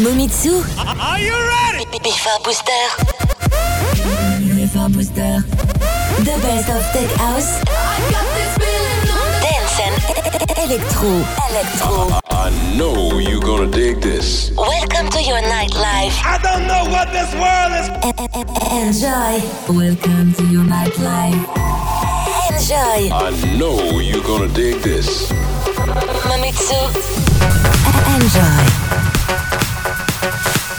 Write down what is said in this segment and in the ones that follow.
Momitsu. Are you ready? Bifa Booster. Bifa Booster. The best of tech house. Dance and electro. Electro. I know you're gonna dig this. Welcome to your nightlife. I don't know what this world is. Enjoy. Welcome to your nightlife. Enjoy. I know you're gonna dig this. Mamitsu. Enjoy. Thank you.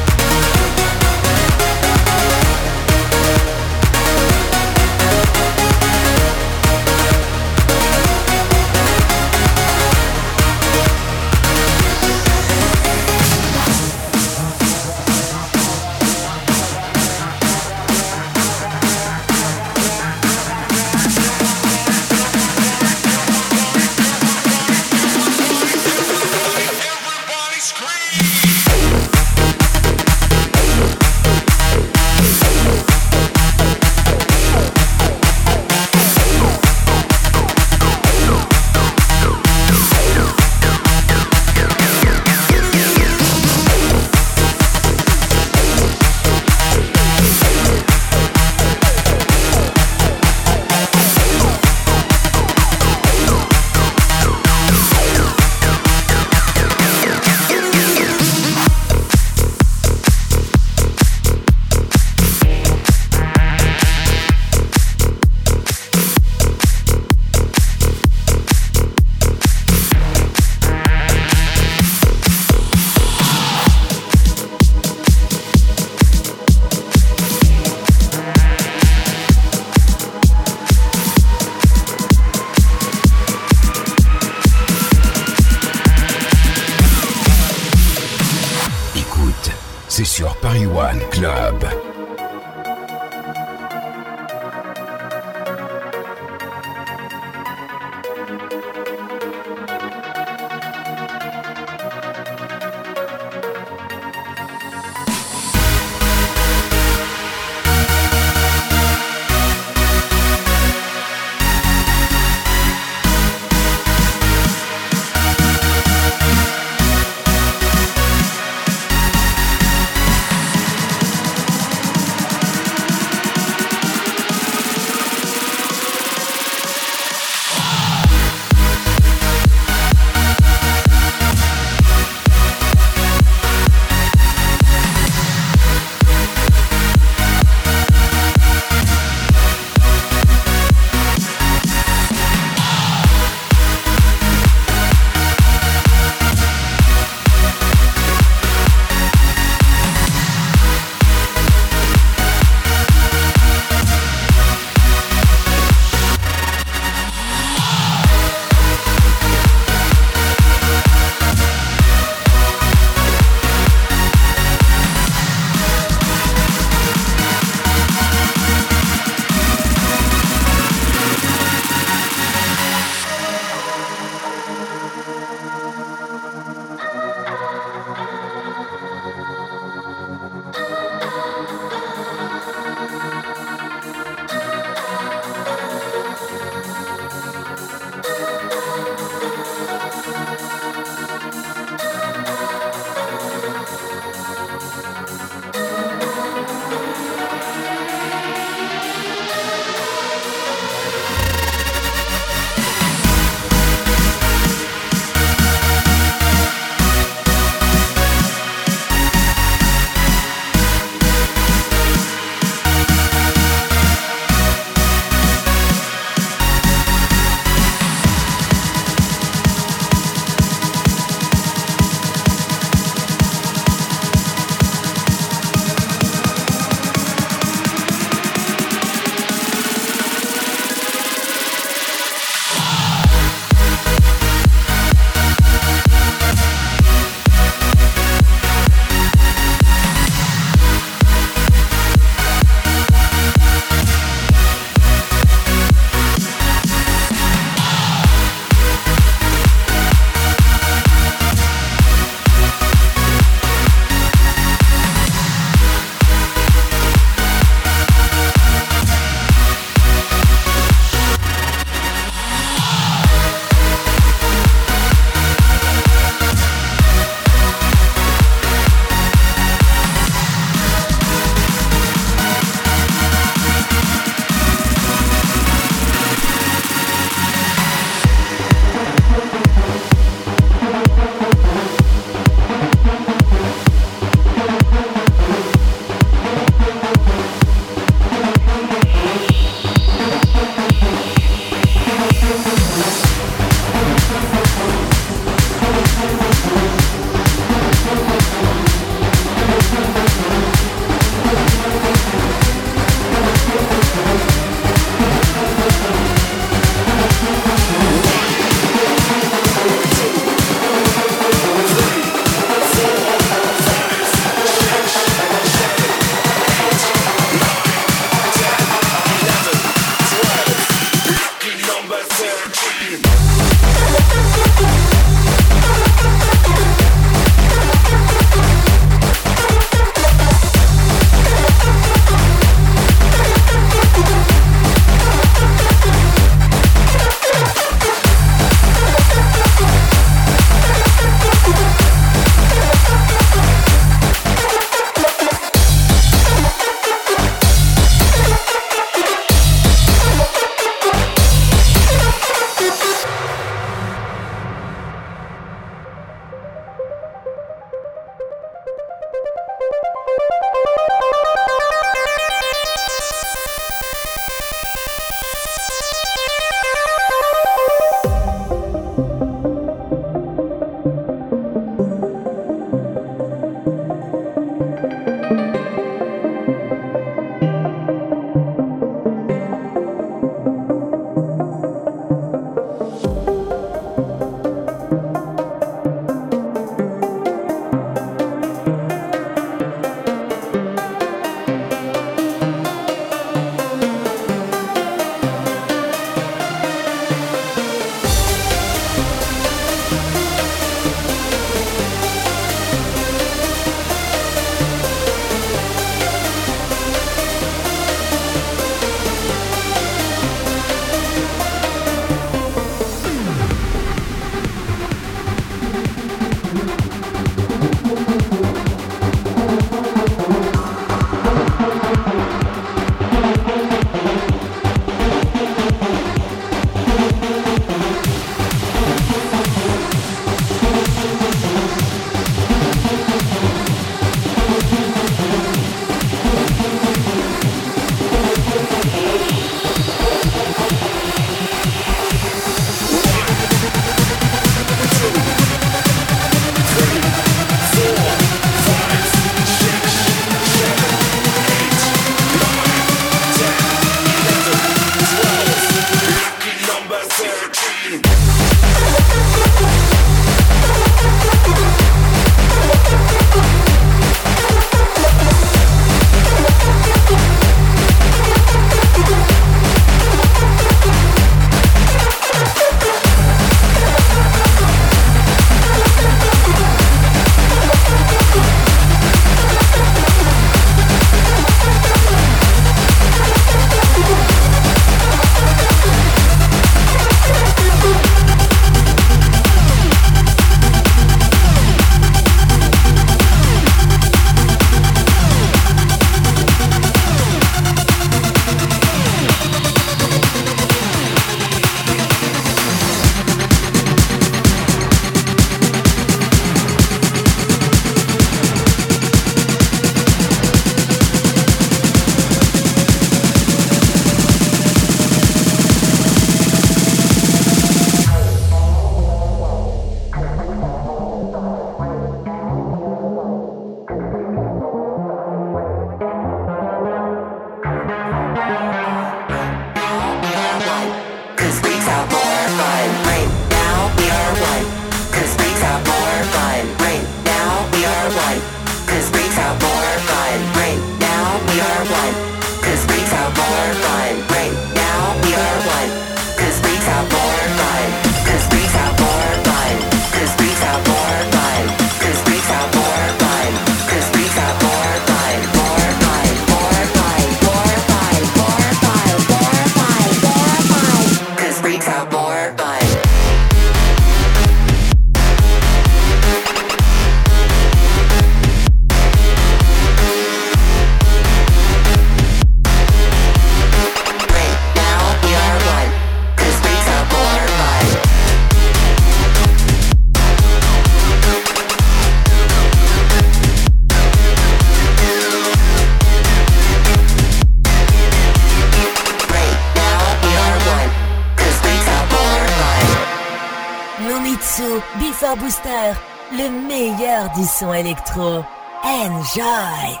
Electro. Enjoy!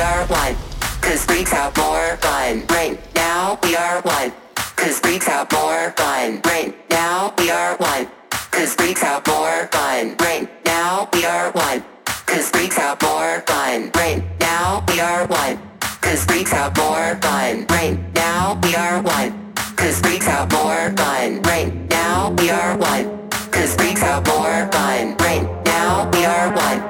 are one, cause freaks have more fun. Right now we are one, cause freaks have more fun. Right now we are one, cause freaks have more fun. Right now we are one, cause freaks have more fun. Right now we are one. Cause freaks out more fun. Right now we are one. Cause freaks out more fun. Right now we are one. Cause freaks out more fun. Right now we are one.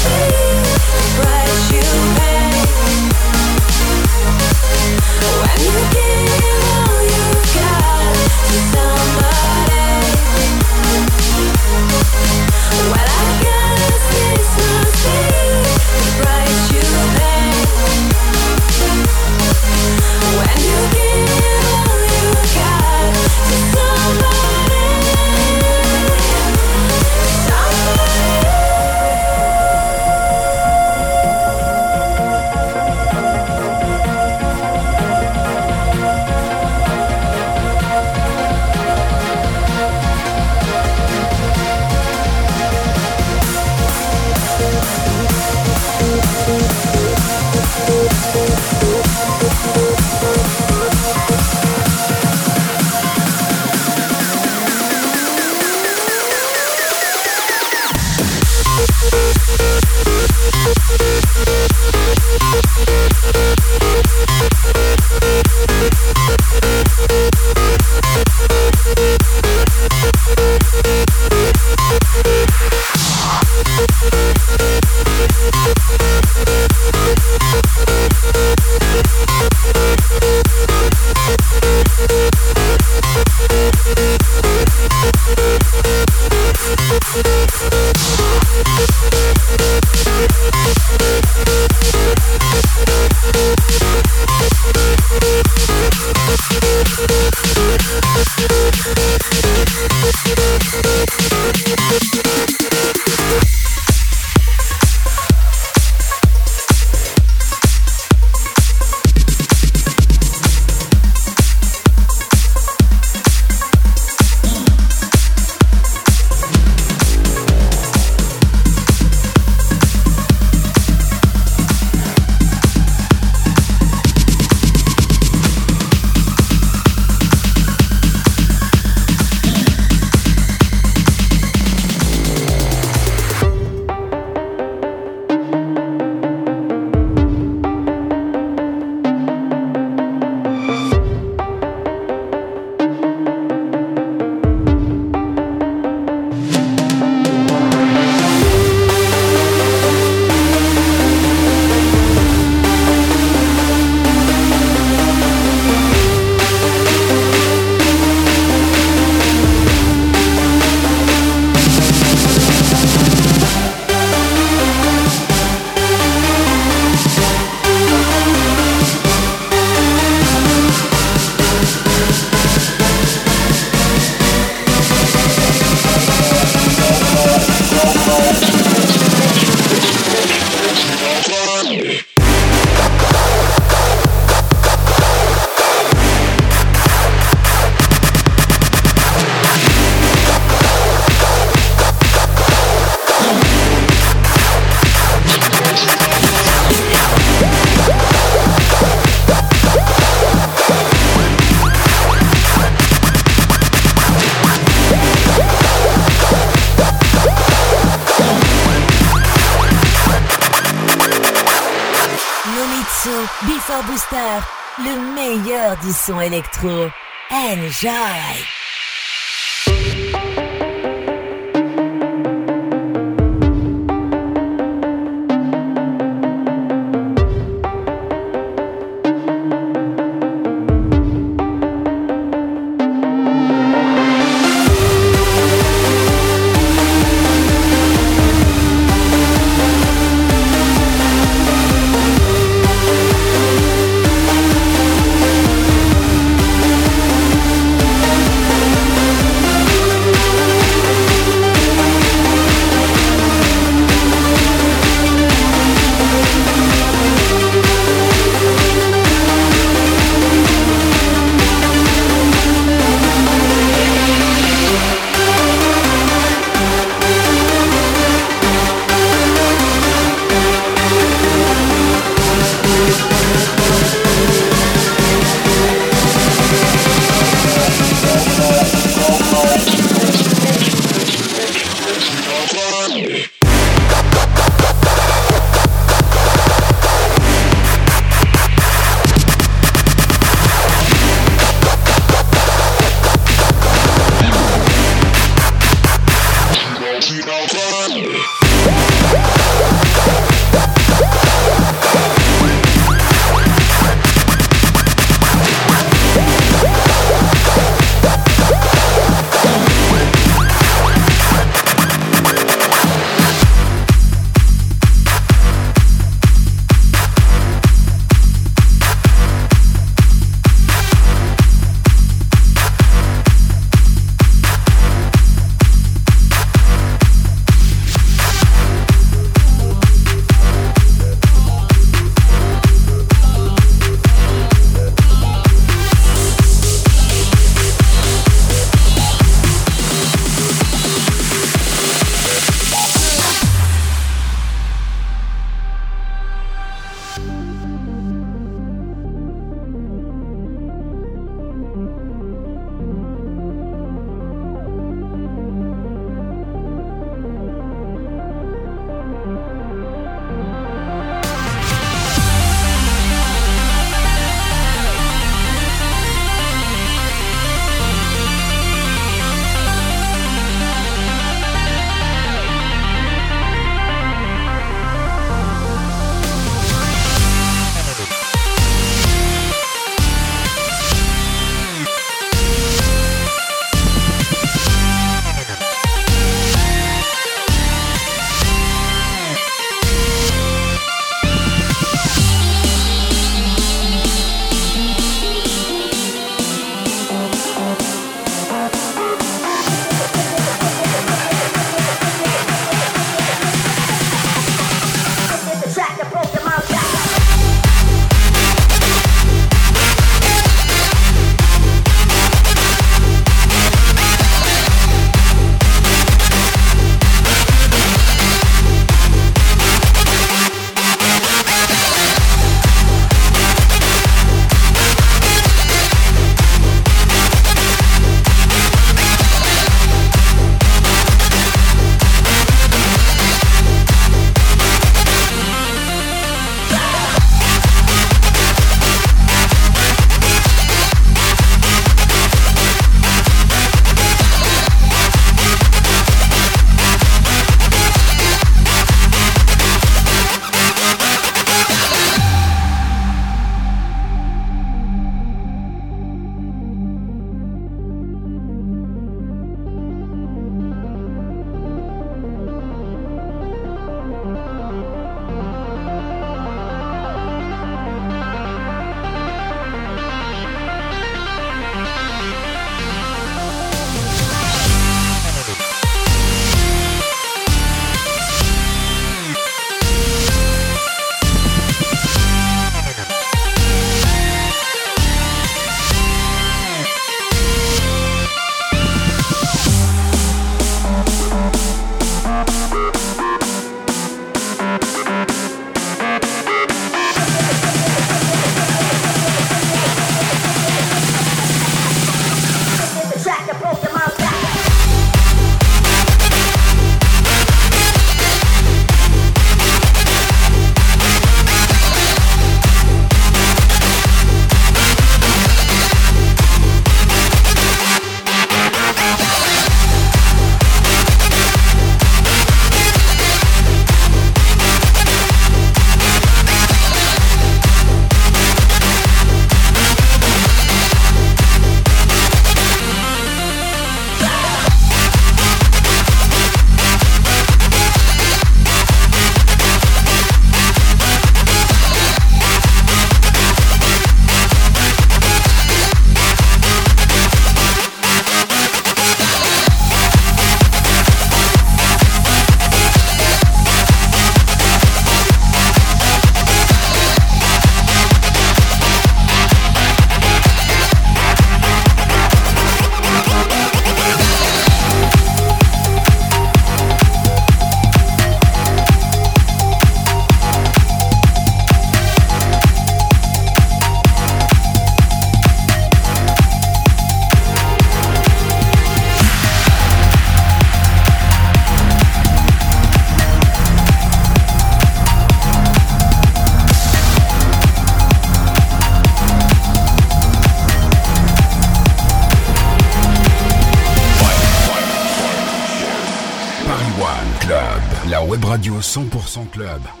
Club,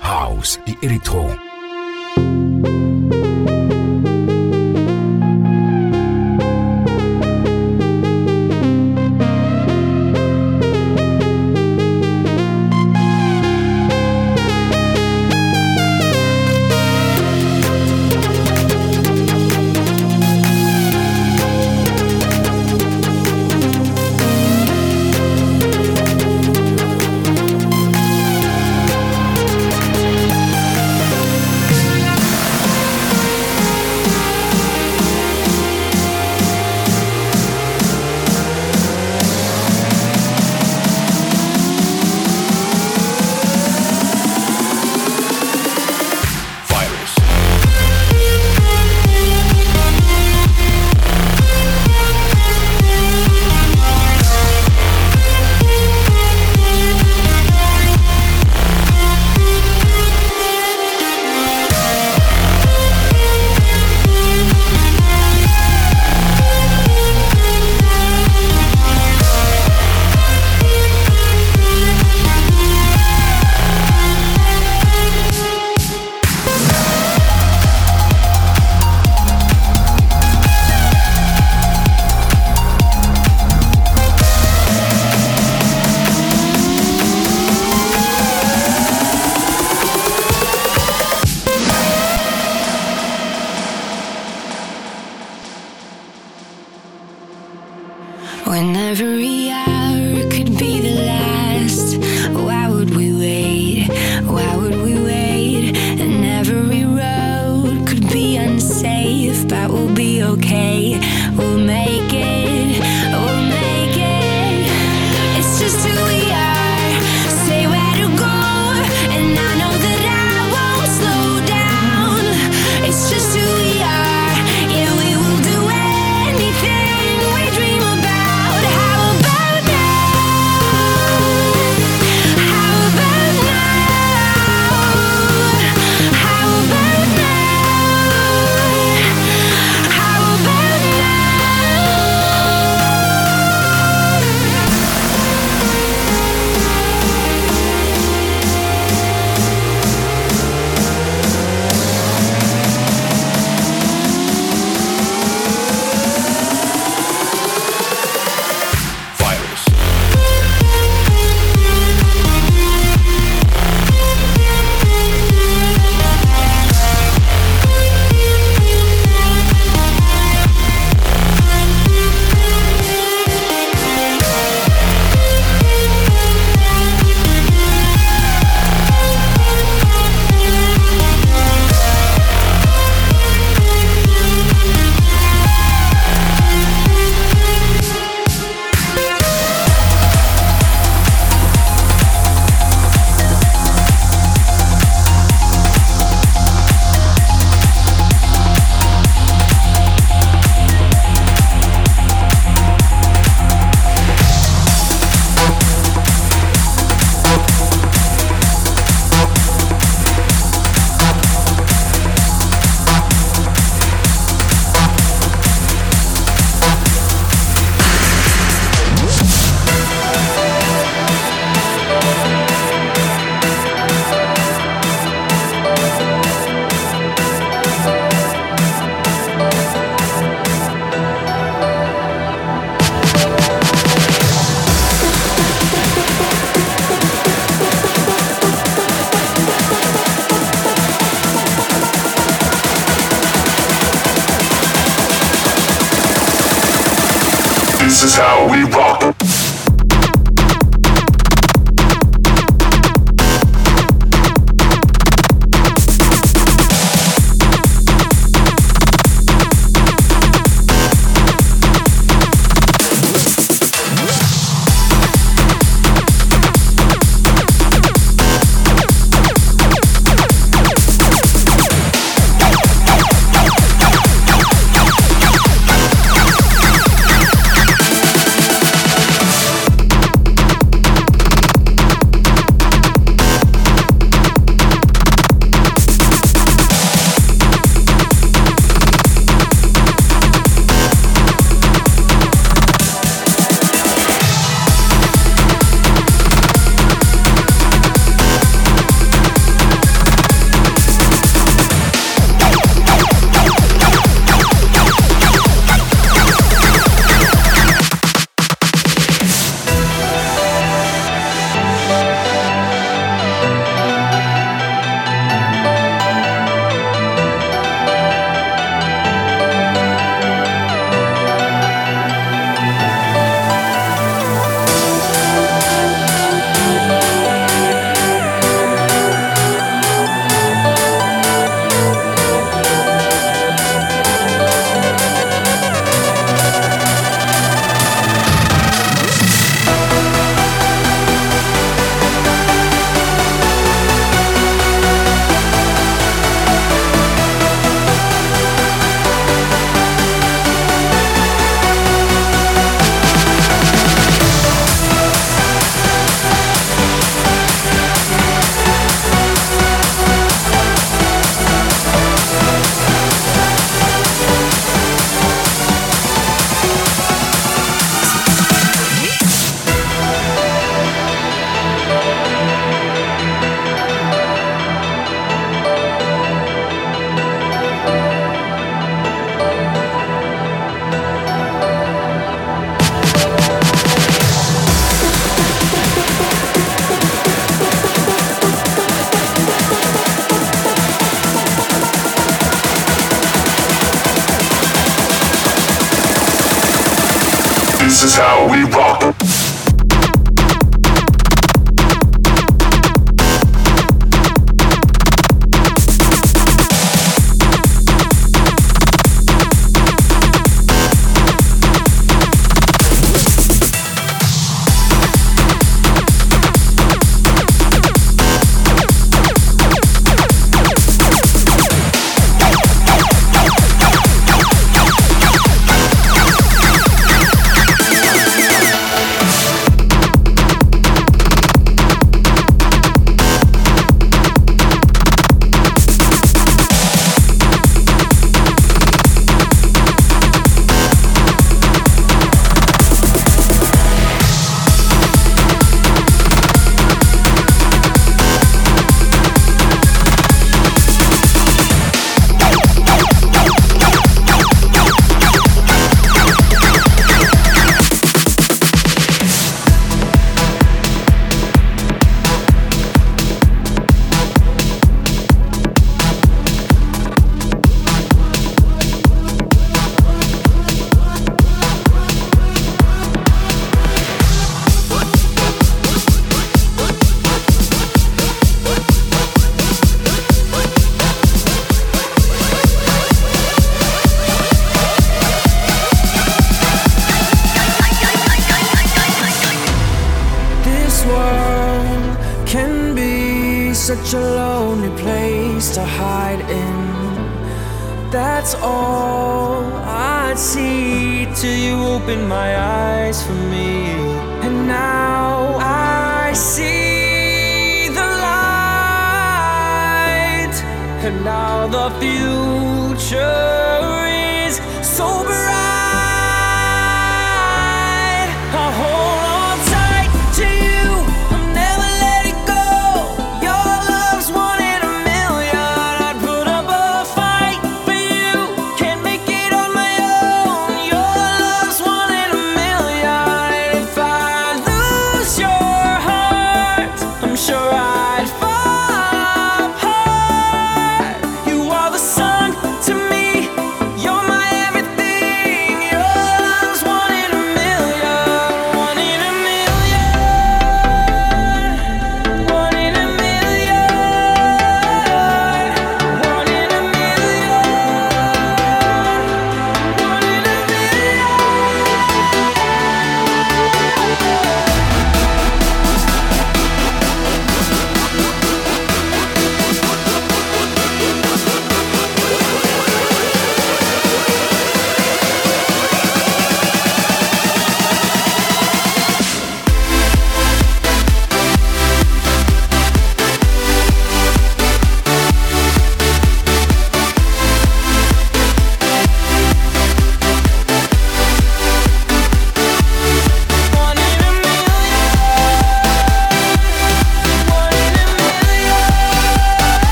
This world can be such a lonely place to hide in. That's all I see till you open my eyes for me. And now I see the light, and now the future is so.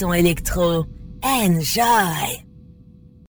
Son électro. Enjoy